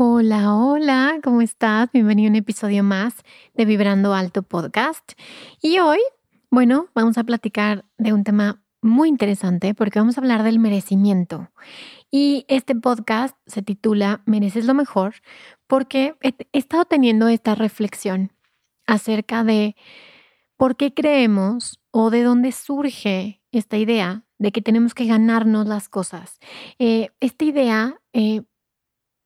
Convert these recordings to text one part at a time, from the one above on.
Hola, hola, ¿cómo estás? Bienvenido a un episodio más de Vibrando Alto Podcast. Y hoy, bueno, vamos a platicar de un tema muy interesante porque vamos a hablar del merecimiento. Y este podcast se titula Mereces lo mejor porque he, estado teniendo esta reflexión acerca de por qué creemos o de dónde surge esta idea de que tenemos que ganarnos las cosas. Eh, esta idea eh,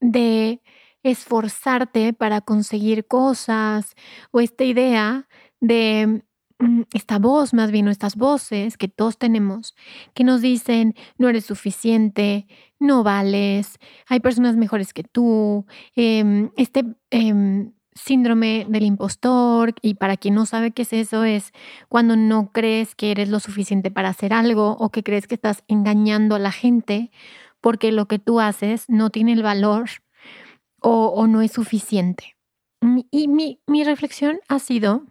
de esforzarte para conseguir cosas o esta idea de mm, esta voz, más bien estas voces que todos tenemos, que nos dicen, no eres suficiente, no vales, hay personas mejores que tú, em, este em, síndrome del impostor, y para quien no sabe qué es eso, es cuando no crees que eres lo suficiente para hacer algo o que crees que estás engañando a la gente porque lo que tú haces no tiene el valor o, no es suficiente. Y mi, reflexión ha sido,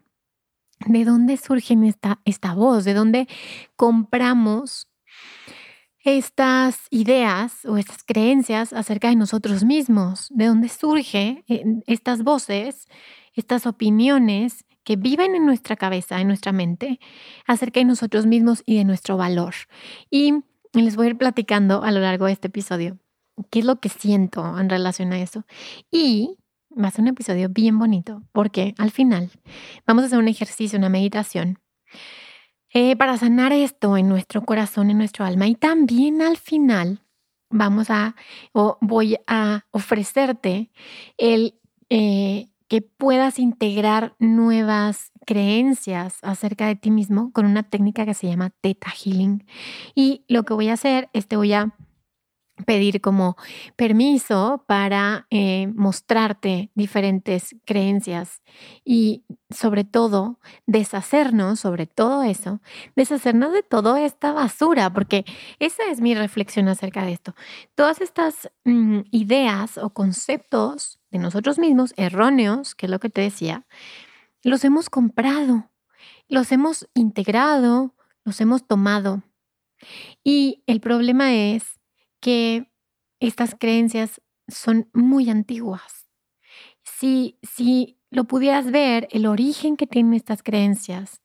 ¿de dónde surge esta, esta voz? ¿De dónde compramos estas ideas o estas creencias acerca de nosotros mismos? ¿De dónde surgen estas voces, estas opiniones que viven en nuestra cabeza, en nuestra mente, acerca de nosotros mismos y de nuestro valor? Y les voy a ir platicando a lo largo de este episodio qué es lo que siento en relación a eso. Y va a ser un episodio bien bonito porque al final vamos a hacer un ejercicio, una meditación eh, para sanar esto en nuestro corazón, en nuestro alma. Y también al final vamos a, o voy a ofrecerte el eh, que puedas integrar nuevas creencias acerca de ti mismo con una técnica que se llama Theta Healing. Y lo que voy a hacer es te voy a pedir como permiso para eh, mostrarte diferentes creencias y sobre todo deshacernos, sobre todo eso, deshacernos de toda esta basura, porque esa es mi reflexión acerca de esto. Todas estas mm, ideas o conceptos de nosotros mismos erróneos, que es lo que te decía, los hemos comprado, los hemos integrado, los hemos tomado. Y el problema es que estas creencias son muy antiguas. Si, si lo pudieras ver, el origen que tienen estas creencias,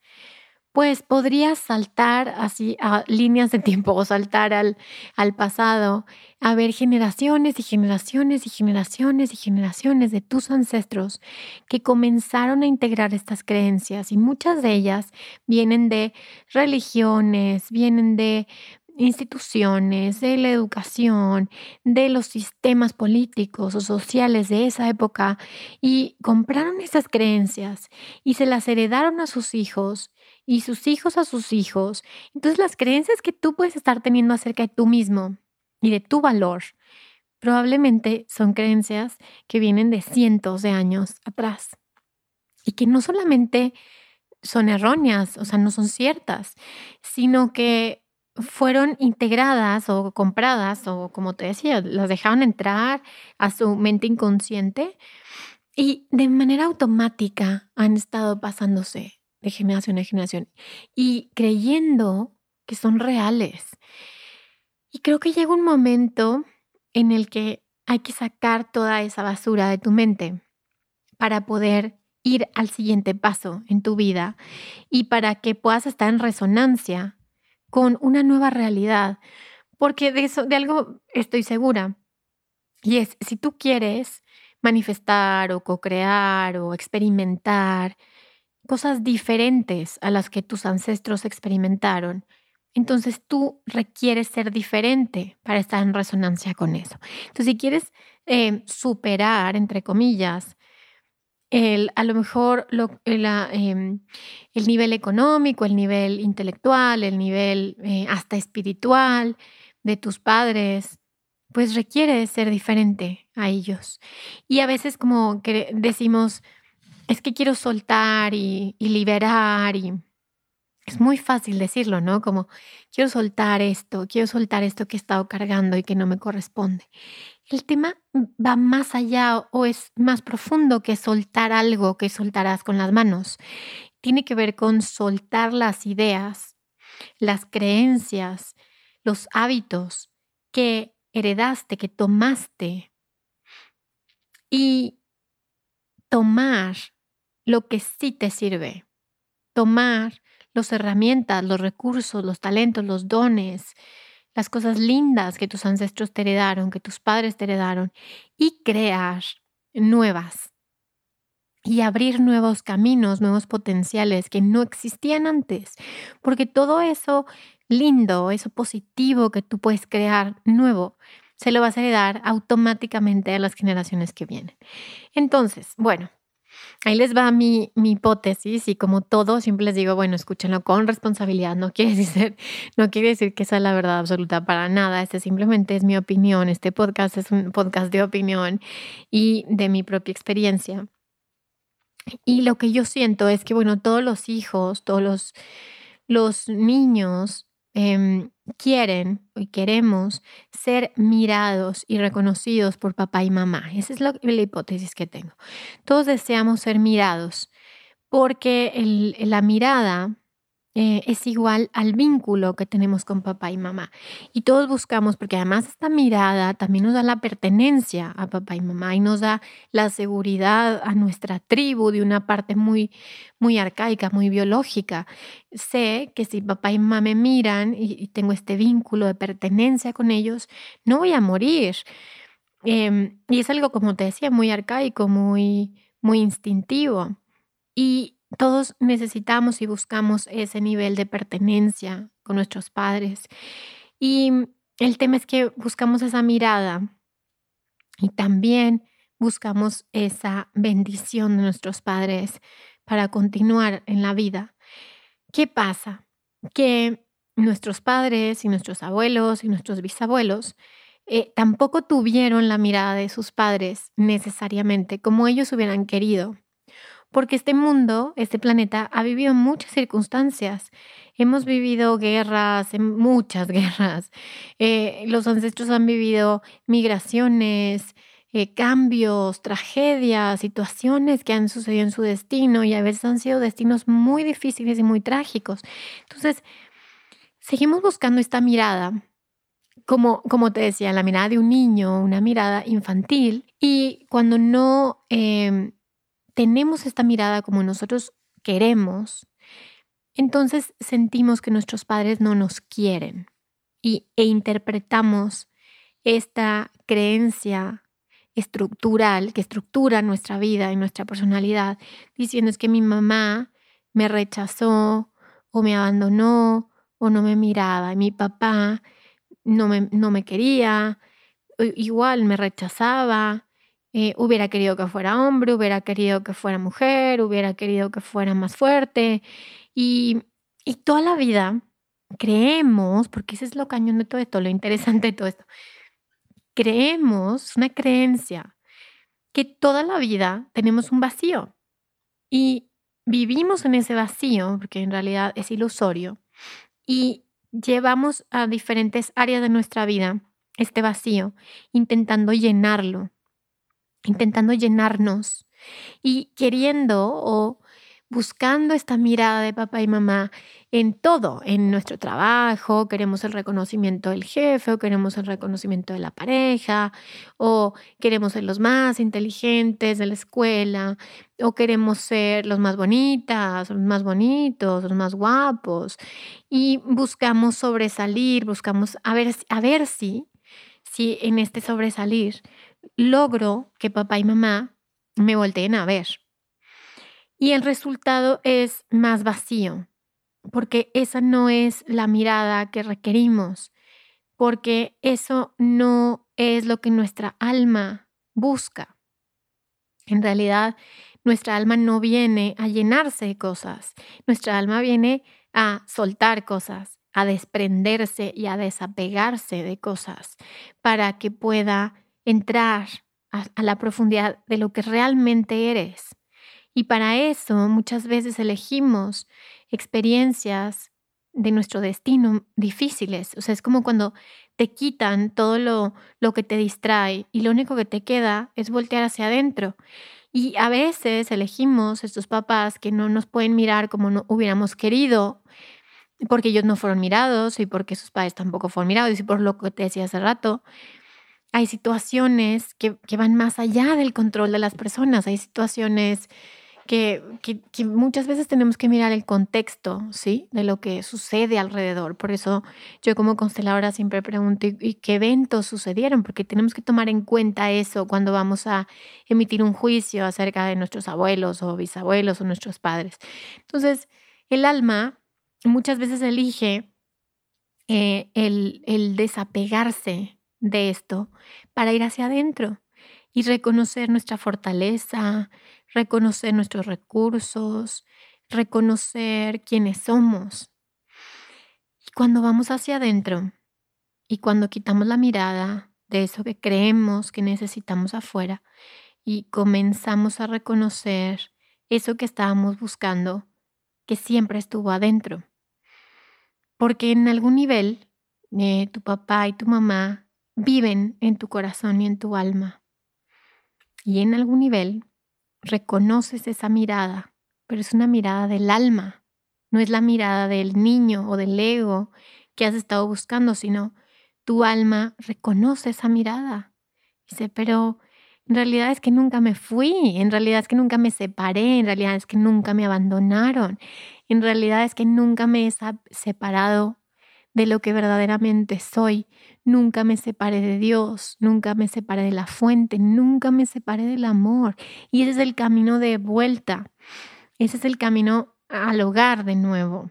pues podrías saltar así a líneas de tiempo o saltar al, al pasado, a ver generaciones y generaciones y generaciones y generaciones de tus ancestros que comenzaron a integrar estas creencias y muchas de ellas vienen de religiones, vienen de instituciones, de la educación, de los sistemas políticos o sociales de esa época y compraron esas creencias y se las heredaron a sus hijos y sus hijos a sus hijos. Entonces las creencias que tú puedes estar teniendo acerca de tú mismo y de tu valor probablemente son creencias que vienen de cientos de años atrás y que no solamente son erróneas, o sea, no son ciertas, sino que fueron integradas o compradas o como te decía, las dejaron entrar a su mente inconsciente y de manera automática han estado pasándose de generación a generación y creyendo que son reales. Y creo que llega un momento en el que hay que sacar toda esa basura de tu mente para poder ir al siguiente paso en tu vida y para que puedas estar en resonancia con una nueva realidad, porque de eso, de algo estoy segura. Y es, si tú quieres manifestar o co-crear o experimentar cosas diferentes a las que tus ancestros experimentaron, entonces tú requieres ser diferente para estar en resonancia con eso. Entonces, si quieres eh, superar, entre comillas, el, a lo mejor lo, el, em, el, nivel económico, el nivel intelectual, el nivel eh, hasta espiritual de tus padres, pues requiere ser diferente a ellos. Y a veces como que decimos, es que quiero soltar y, y liberar y es muy fácil decirlo, ¿no? Como quiero soltar esto, quiero soltar esto que he estado cargando y que no me corresponde. El tema va más allá o es más profundo que soltar algo que soltarás con las manos. Tiene que ver con soltar las ideas, las creencias, los hábitos que heredaste, que tomaste y tomar lo que sí te sirve. Tomar las herramientas, los recursos, los talentos, los dones, las cosas lindas que tus ancestros te heredaron, que tus padres te heredaron, y crear nuevas y abrir nuevos caminos, nuevos potenciales que no existían antes, porque todo eso lindo, eso positivo que tú puedes crear nuevo, se lo vas a heredar automáticamente a las generaciones que vienen. Entonces, bueno, Ahí les va mi, mi, hipótesis y como todo, siempre les digo, bueno, escúchenlo con responsabilidad. No quiere decir, no quiere decir que sea la verdad absoluta para nada. Este simplemente es mi opinión. Este podcast es un podcast de opinión y de mi propia experiencia. Y lo que yo siento es que, bueno, todos los hijos, todos los, los niños Em, quieren y queremos ser mirados y reconocidos por papá y mamá. Esa es la hipótesis que tengo. Todos deseamos ser mirados porque la mirada eh, es igual al vínculo que tenemos con papá y mamá. Y todos buscamos, porque además esta mirada también nos da la pertenencia a papá y mamá y nos da la seguridad a nuestra tribu de una parte muy, muy arcaica, muy biológica. Sé que si papá y mamá me miran y, tengo este vínculo de pertenencia con ellos, no voy a morir. Em, y es algo, como te decía, muy arcaico, muy, muy instintivo. Y, todos necesitamos y buscamos ese nivel de pertenencia con nuestros padres. Y el tema es que buscamos esa mirada y también buscamos esa bendición de nuestros padres para continuar en la vida. ¿Qué pasa? Que nuestros padres y nuestros abuelos y nuestros bisabuelos eh, tampoco tuvieron la mirada de sus padres necesariamente como ellos hubieran querido porque este mundo, este planeta, ha vivido muchas circunstancias. Hemos vivido guerras, muchas guerras. Eh, los ancestros han vivido migraciones, eh, cambios, tragedias, situaciones que han sucedido en su destino y a veces han sido destinos muy difíciles y muy trágicos. Entonces, seguimos buscando esta mirada como, como te decía, la mirada de un niño, una mirada infantil. Y cuando no em, tenemos esta mirada como nosotros queremos, entonces sentimos que nuestros padres no nos quieren y, e interpretamos esta creencia estructural que estructura nuestra vida y nuestra personalidad, diciendo es que mi mamá me rechazó o me abandonó o no me miraba, y mi papá no me, no me quería, igual me rechazaba, eh, hubiera querido que fuera hombre, hubiera querido que fuera mujer, hubiera querido que fuera más fuerte. Y, y toda la vida creemos, porque ese es lo cañón de todo esto, lo interesante de todo esto, creemos, una creencia, que toda la vida tenemos un vacío. Y vivimos en ese vacío, porque en realidad es ilusorio, y llevamos a diferentes áreas de nuestra vida este vacío, intentando llenarlo intentando llenarnos y queriendo o buscando esta mirada de papá y mamá en todo, en nuestro trabajo, queremos el reconocimiento del jefe o queremos el reconocimiento de la pareja o queremos ser los más inteligentes de la escuela o queremos ser los más bonitas, los más bonitos, los más guapos. Y buscamos sobresalir, buscamos a ver, a ver si, si en este sobresalir logro que papá y mamá me volteen a ver. Y el resultado es más vacío, porque esa no es la mirada que requerimos, porque eso no es lo que nuestra alma busca. En realidad, nuestra alma no viene a llenarse de cosas, nuestra alma viene a soltar cosas, a desprenderse y a desapegarse de cosas para que pueda entrar a, la profundidad de lo que realmente eres. Y para eso muchas veces elegimos experiencias de nuestro destino difíciles. O sea, es como cuando te quitan todo lo, lo que te distrae y lo único que te queda es voltear hacia adentro. Y a veces elegimos estos papás que no nos pueden mirar como no hubiéramos querido, porque ellos no fueron mirados y porque sus padres tampoco fueron mirados y por lo que te decía hace rato. Hay situaciones que, que van más allá del control de las personas, hay situaciones que, muchas veces tenemos que mirar el contexto, ¿sí? De lo que sucede alrededor. Por eso yo como consteladora siempre pregunto, ¿y, qué eventos sucedieron? Porque tenemos que tomar en cuenta eso cuando vamos a emitir un juicio acerca de nuestros abuelos o bisabuelos o nuestros padres. Entonces, el alma muchas veces elige eh, el, el desapegarse de esto para ir hacia adentro y reconocer nuestra fortaleza, reconocer nuestros recursos, reconocer quiénes somos. Y cuando vamos hacia adentro y cuando quitamos la mirada de eso que creemos que necesitamos afuera y comenzamos a reconocer eso que estábamos buscando, que siempre estuvo adentro. Porque en algún nivel eh, tu papá y tu mamá viven en tu corazón y en tu alma. Y en algún nivel reconoces esa mirada, pero es una mirada del alma, no es la mirada del niño o del ego que has estado buscando, sino tu alma reconoce esa mirada. Dice, pero en realidad es que nunca me fui, en realidad es que nunca me separé, en realidad es que nunca me abandonaron, en realidad es que nunca me he separado de lo que verdaderamente soy. Nunca me separé de Dios, nunca me separé de la fuente, nunca me separé del amor. Y ese es el camino de vuelta. Ese es el camino al hogar de nuevo.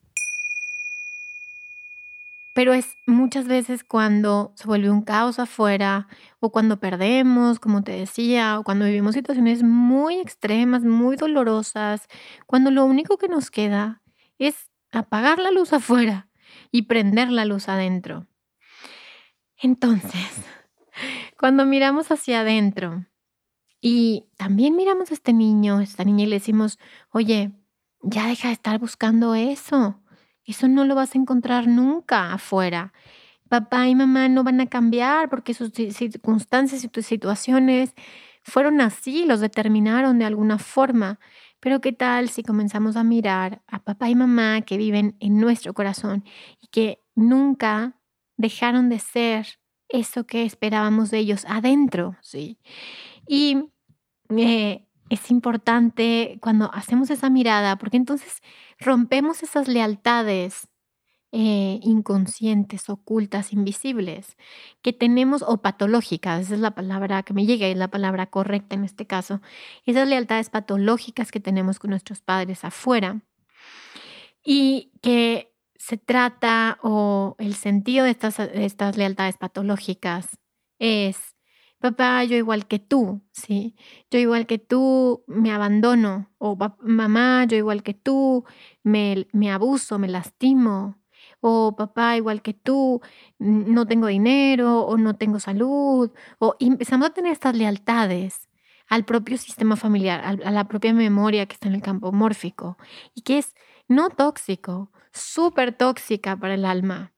Pero es muchas veces cuando se vuelve un caos afuera o cuando perdemos, como te decía, o cuando vivimos situaciones muy extremas, muy dolorosas, cuando lo único que nos queda es apagar la luz afuera y prender la luz adentro. Entonces, cuando miramos hacia adentro y también miramos a este niño, a esta niña y le decimos, oye, ya deja de estar buscando eso eso no lo vas a encontrar nunca afuera. Papá y mamá no van a cambiar porque sus circunstancias y tus situaciones fueron así, los determinaron de alguna forma. Pero ¿qué tal si comenzamos a mirar a papá y mamá que viven en nuestro corazón y que nunca dejaron de ser eso que esperábamos de ellos adentro? ¿sí? Y eh, es importante cuando hacemos esa mirada, porque entonces rompemos esas lealtades eh, inconscientes, ocultas, invisibles, que tenemos, o patológicas, esa es la palabra que me llega y es la palabra correcta en este caso, esas lealtades patológicas que tenemos con nuestros padres afuera, y que se trata, o el sentido de estas, de estas lealtades patológicas es papá, yo igual que tú, ¿sí? Yo igual que tú me abandono, o mamá, yo igual que tú me, me abuso, me lastimo, o papá, igual que tú, no tengo dinero, o no tengo salud, o empezamos a tener estas lealtades al propio sistema familiar, a la propia memoria que está en el campo mórfico, y que es no tóxico, súper tóxica para el alma.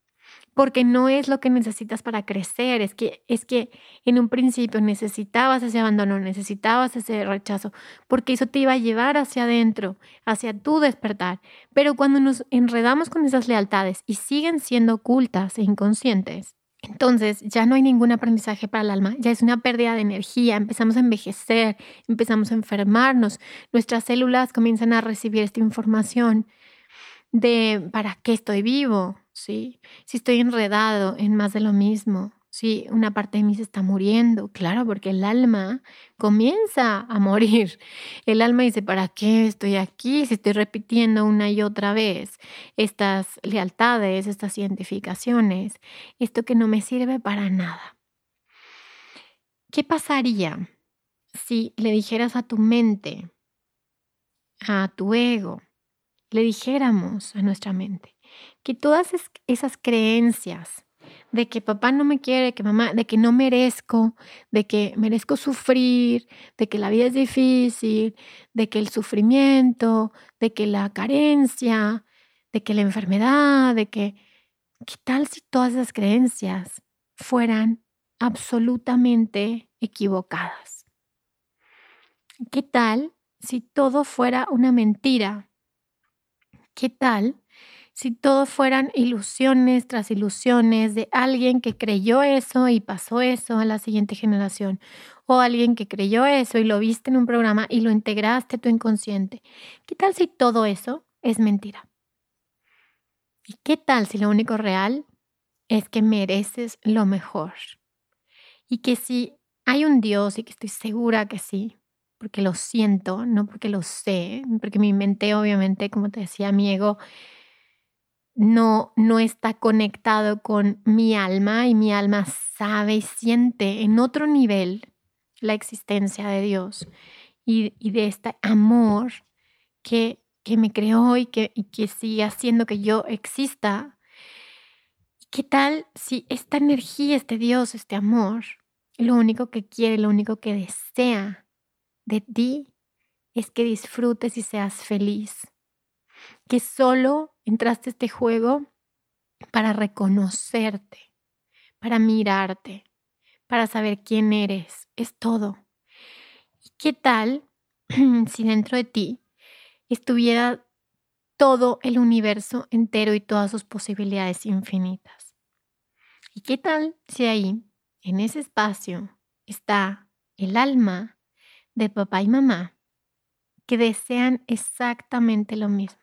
Porque no es lo que necesitas para crecer, es que es que en un principio necesitabas ese abandono, necesitabas ese rechazo, porque eso te iba a llevar hacia adentro, hacia tu despertar. Pero cuando nos enredamos con esas lealtades y siguen siendo ocultas e inconscientes, entonces ya no hay ningún aprendizaje para el alma, ya es una pérdida de energía, empezamos a envejecer, empezamos a enfermarnos, nuestras células comienzan a recibir esta información de para qué estoy vivo, ¿sí? Si estoy enredado en más de lo mismo, si una parte de mí se está muriendo, claro, porque el alma comienza a morir. El alma dice, ¿para qué estoy aquí si estoy repitiendo una y otra vez estas lealtades, estas identificaciones, esto que no me sirve para nada? ¿Qué pasaría si le dijeras a tu mente, a tu ego, le dijéramos a nuestra mente que todas esas creencias de que papá no me quiere, que mamá, de que no merezco, de que merezco sufrir, de que la vida es difícil, de que el sufrimiento, de que la carencia, de que la enfermedad, de que, ¿qué tal si todas esas creencias fueran absolutamente equivocadas? ¿Qué tal si todo fuera una mentira? ¿Qué tal si todo fueran ilusiones tras ilusiones de alguien que creyó eso y pasó eso a la siguiente generación? O alguien que creyó eso y lo viste en un programa y lo integraste a tu inconsciente. ¿Qué tal si todo eso es mentira? ¿Y qué tal si lo único real es que mereces lo mejor? Y que si hay un Dios, y que estoy segura que sí, porque lo siento, no porque lo sé, porque mi mente obviamente, como te decía, mi ego no, no está conectado con mi alma y mi alma sabe y siente en otro nivel la existencia de Dios y, de este amor que, que me creó y que, y que sigue haciendo que yo exista. ¿Qué tal si esta energía, este Dios, este amor, lo único que quiere, lo único que desea de ti es que disfrutes y seas feliz. Que solo entraste a este juego para reconocerte, para mirarte, para saber quién eres. Es todo. ¿Y qué tal si dentro de ti estuviera todo el universo entero y todas sus posibilidades infinitas? ¿Y qué tal si ahí, en ese espacio, está el alma de papá y mamá que desean exactamente lo mismo,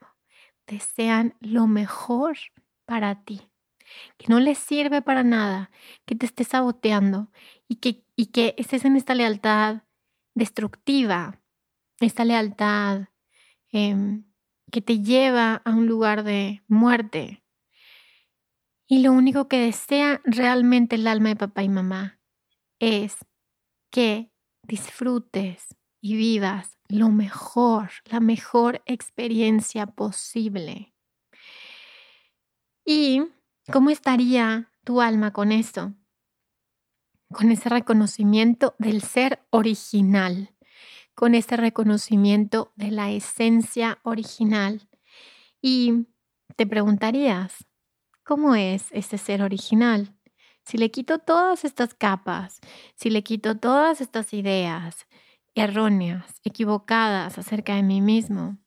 desean lo mejor para ti, que no les sirve para nada, que te estés saboteando y que, y que estés en esta lealtad destructiva, esta lealtad em, que te lleva a un lugar de muerte. Y lo único que desea realmente el alma de papá y mamá es que disfrutes y vivas lo mejor, la mejor experiencia posible. ¿Y cómo estaría tu alma con eso? Con ese reconocimiento del ser original, con ese reconocimiento de la esencia original. Y te preguntarías, ¿cómo es ese ser original? Si le quito todas estas capas, si le quito todas estas ideas erróneas, equivocadas acerca de mí mismo,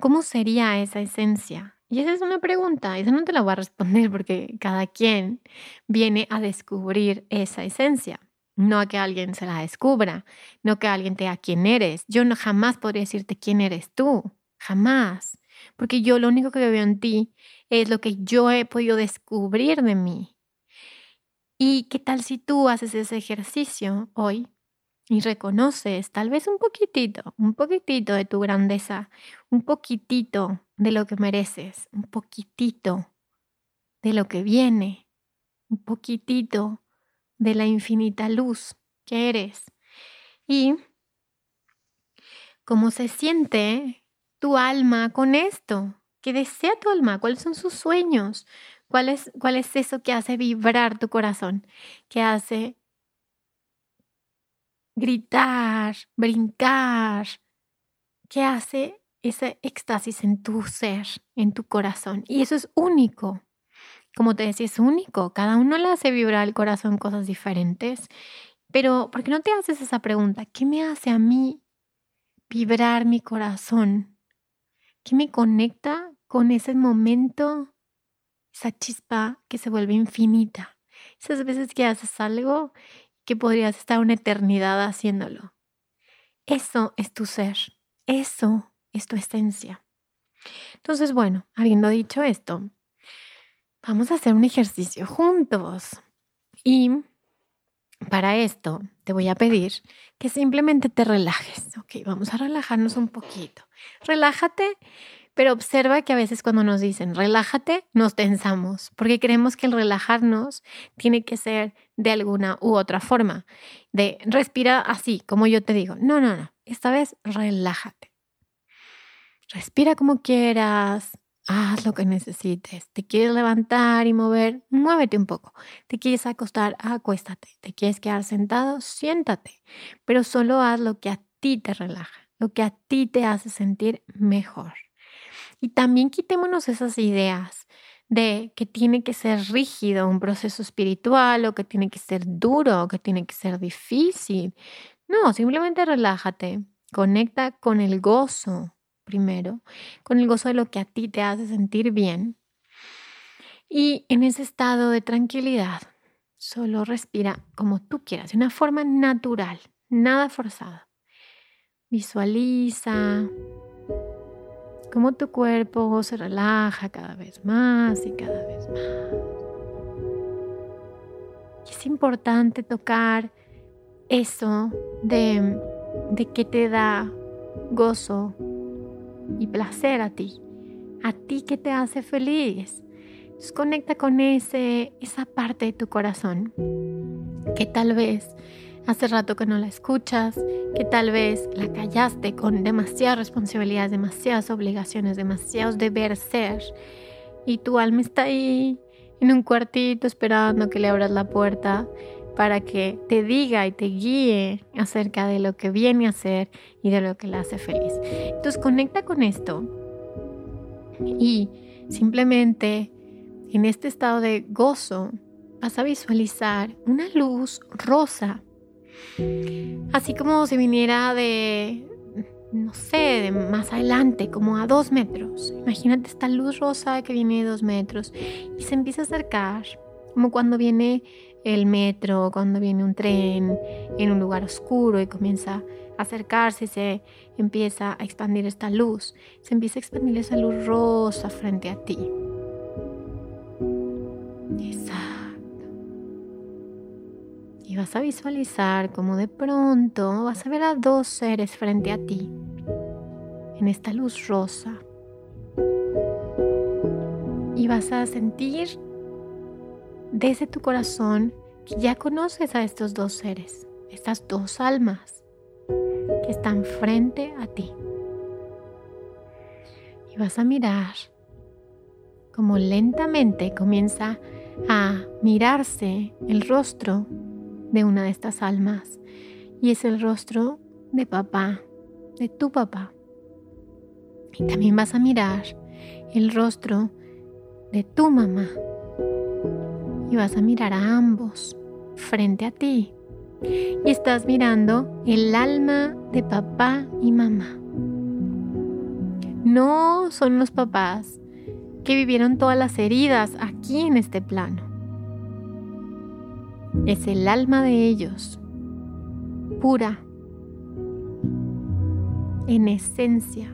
¿cómo sería esa esencia? Y esa es una pregunta, esa no te la voy a responder porque cada quien viene a descubrir esa esencia, no a que alguien se la descubra, no que alguien te diga quién eres. Yo no jamás podría decirte quién eres tú, jamás, porque yo lo único que veo en ti es lo que yo he podido descubrir de mí. ¿Y qué tal si tú haces ese ejercicio hoy y reconoces tal vez un poquitito, un poquitito de tu grandeza, un poquitito de lo que mereces, un poquitito de lo que viene, un poquitito de la infinita luz que eres? Y cómo se siente tu alma con esto, qué desea tu alma, cuáles son sus sueños, ¿Cuál es, ¿Cuál es eso que hace vibrar tu corazón? Que hace gritar, brincar, que hace ese éxtasis en tu ser, en tu corazón. Y eso es único. como te decía, es único. Cada uno le hace vibrar el corazón cosas diferentes. Pero, ¿por qué no te haces esa pregunta? ¿Qué me hace a mí vibrar mi corazón? ¿Qué me conecta con ese momento, esa chispa que se vuelve infinita? Esas veces que haces algo que podrías estar una eternidad haciéndolo. Eso es tu ser. Eso es tu esencia. Entonces, bueno, habiendo dicho esto, vamos a hacer un ejercicio juntos. Y para esto te voy a pedir que simplemente te relajes. Ok, vamos a relajarnos un poquito. Relájate, pero observa que a veces cuando nos dicen relájate, nos tensamos, porque creemos que el relajarnos tiene que ser de alguna u otra forma, de respira así, como yo te digo. No, no, no, esta vez relájate. Respira como quieras, haz lo que necesites. Te quieres levantar y mover, muévete un poco. Te quieres acostar, acuéstate. Te quieres quedar sentado, siéntate. Pero solo haz lo que a ti te relaja, lo que a ti te hace sentir mejor. Y también quitémonos esas ideas de que tiene que ser rígido un proceso espiritual o que tiene que ser duro o que tiene que ser difícil. No, simplemente relájate, conecta con el gozo primero, con el gozo de lo que a ti te hace sentir bien. Y en ese estado de tranquilidad, solo respira como tú quieras, de una forma natural, nada forzada. Visualiza cómo tu cuerpo se relaja cada vez más y cada vez más. Es importante tocar eso de, de que te da gozo y placer a ti, a ti que te hace feliz. Conecta con ese, esa parte de tu corazón que tal vez hace rato que no la escuchas, que tal vez la callaste con demasiadas responsabilidades, demasiadas obligaciones, demasiados deber ser y tu alma está ahí en un cuartito esperando que le abras la puerta para que te diga y te guíe acerca de lo que viene a hacer y de lo que la hace feliz. Entonces conecta con esto y simplemente en este estado de gozo vas a visualizar una luz rosa, así como si viniera de, no sé, de más adelante, como a dos metros. Imagínate esta luz rosa que viene de dos metros y se empieza a acercar, como cuando viene el metro, cuando viene un tren en un lugar oscuro y comienza a acercarse, se empieza a expandir esta luz, se empieza a expandir esa luz rosa frente a ti. Exacto. Y vas a visualizar como de pronto vas a ver a dos seres frente a ti, en esta luz rosa. Y vas a sentir desde tu corazón que ya conoces a estos dos seres, estas dos almas que están frente a ti. Y vas a mirar como lentamente comienza a mirarse el rostro de una de estas almas. Y es el rostro de papá, de tu papá. Y también vas a mirar el rostro de tu mamá, y vas a mirar a ambos frente a ti. Y estás mirando el alma de papá y mamá. No son los papás que vivieron todas las heridas aquí en este plano. Es el alma de ellos, pura, en esencia.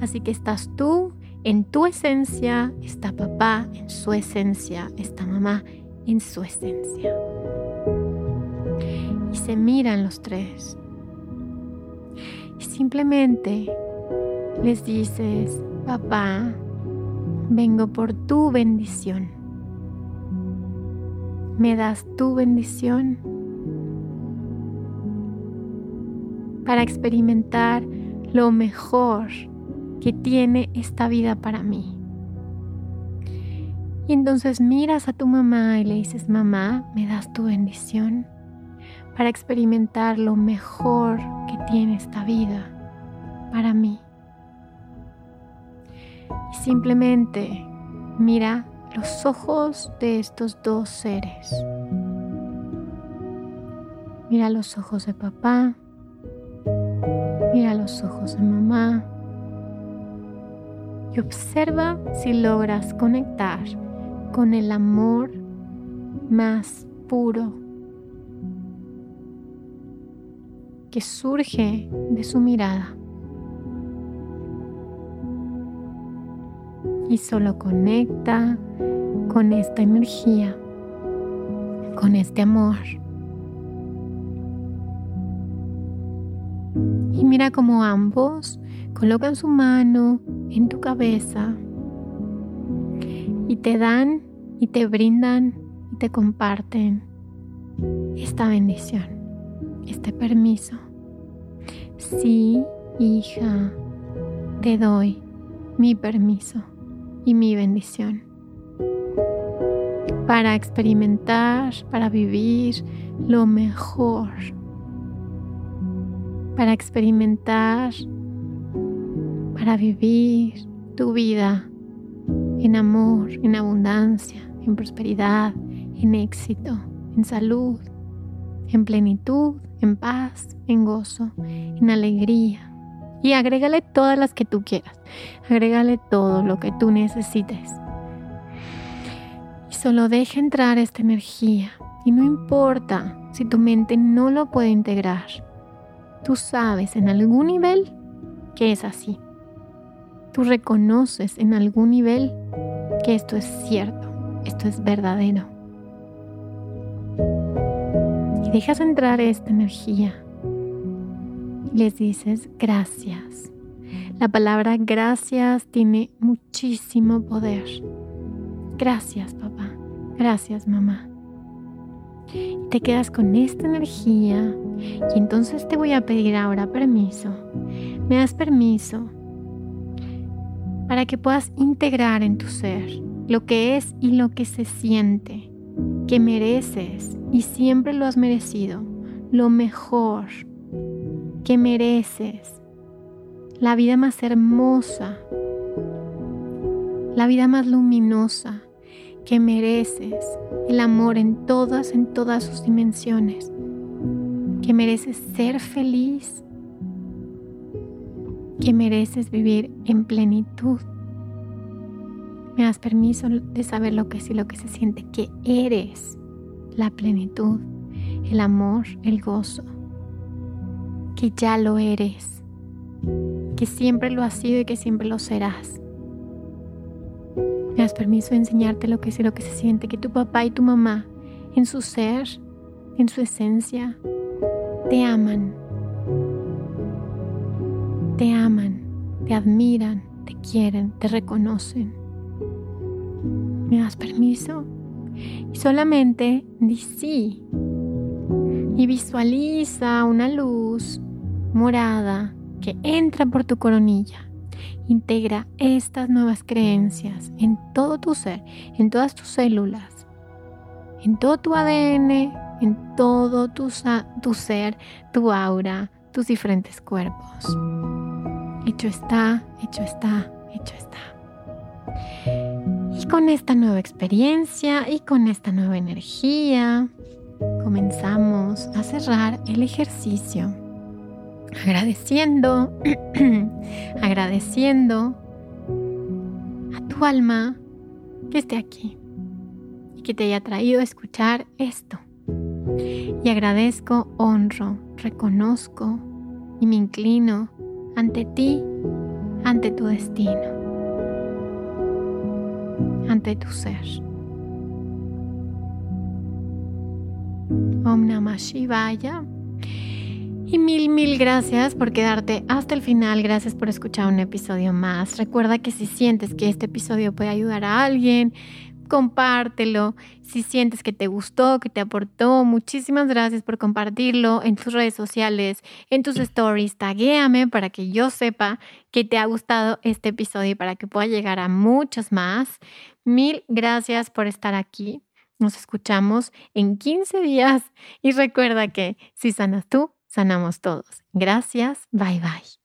Así que estás tú en tu esencia está papá, en su esencia está mamá, en su esencia. Y se miran los tres. Y simplemente les dices, papá, vengo por tu bendición. ¿Me das tu bendición? Para experimentar lo mejor que tiene esta vida para mí. Y entonces miras a tu mamá y le dices, mamá, ¿me das tu bendición para experimentar lo mejor que tiene esta vida para mí? Y simplemente mira los ojos de estos dos seres. Mira los ojos de papá. Mira los ojos de mamá. Y observa si logras conectar con el amor más puro que surge de su mirada. Y solo conecta con esta energía, con este amor. Y mira cómo ambos colocan su mano en tu cabeza y te dan y te brindan y te comparten esta bendición, este permiso. Sí, hija, te doy mi permiso y mi bendición para experimentar, para vivir lo mejor, para experimentar, para vivir tu vida en amor, en abundancia, en prosperidad, en éxito, en salud, en plenitud, en paz, en gozo, en alegría. Y agrégale todas las que tú quieras. Agrégale todo lo que tú necesites. Y solo deja entrar esta energía. Y no importa si tu mente no lo puede integrar. Tú sabes en algún nivel que es así. Tú reconoces en algún nivel que esto es cierto, esto es verdadero. Y dejas entrar esta energía les dices gracias. La palabra gracias tiene muchísimo poder. Gracias papá, gracias mamá. Te quedas con esta energía y entonces te voy a pedir ahora permiso. Me das permiso para que puedas integrar en tu ser lo que es y lo que se siente, que mereces y siempre lo has merecido, lo mejor, que mereces, la vida más hermosa, la vida más luminosa, que mereces. El amor en todas, en todas sus dimensiones, que mereces ser feliz, que mereces vivir en plenitud. Me das permiso de saber lo que es y lo que se siente, que eres la plenitud, el amor, el gozo, que ya lo eres, que siempre lo has sido y que siempre lo serás. Me das permiso de enseñarte lo que es y lo que se siente, que tu papá y tu mamá, en su ser, en su esencia, te aman. Te aman, te admiran, te quieren, te reconocen. ¿Me das permiso? Y solamente di sí. Y visualiza una luz morada que entra por tu coronilla. Integra estas nuevas creencias en todo tu ser, en todas tus células, en todo tu ADN, en todo tu, ser, tu aura, tus diferentes cuerpos. Hecho está, hecho está, hecho está. Y con esta nueva experiencia y con esta nueva energía, comenzamos a cerrar el ejercicio. Agradeciendo, agradeciendo a tu alma que esté aquí y que te haya traído a escuchar esto. Y agradezco, honro, reconozco y me inclino ante ti, ante tu destino ante tu ser. Om Namah Shivaya. Y mil, mil gracias por quedarte hasta el final. Gracias por escuchar un episodio más. Recuerda que si sientes que este episodio puede ayudar a alguien, compártelo. Si sientes que te gustó, que te aportó, muchísimas gracias por compartirlo en tus redes sociales, en tus stories. Taguéame para que yo sepa que te ha gustado este episodio y para que pueda llegar a muchos más. Mil gracias por estar aquí. Nos escuchamos en 15 días y recuerda que si sanas tú, sanamos todos. Gracias. Bye bye.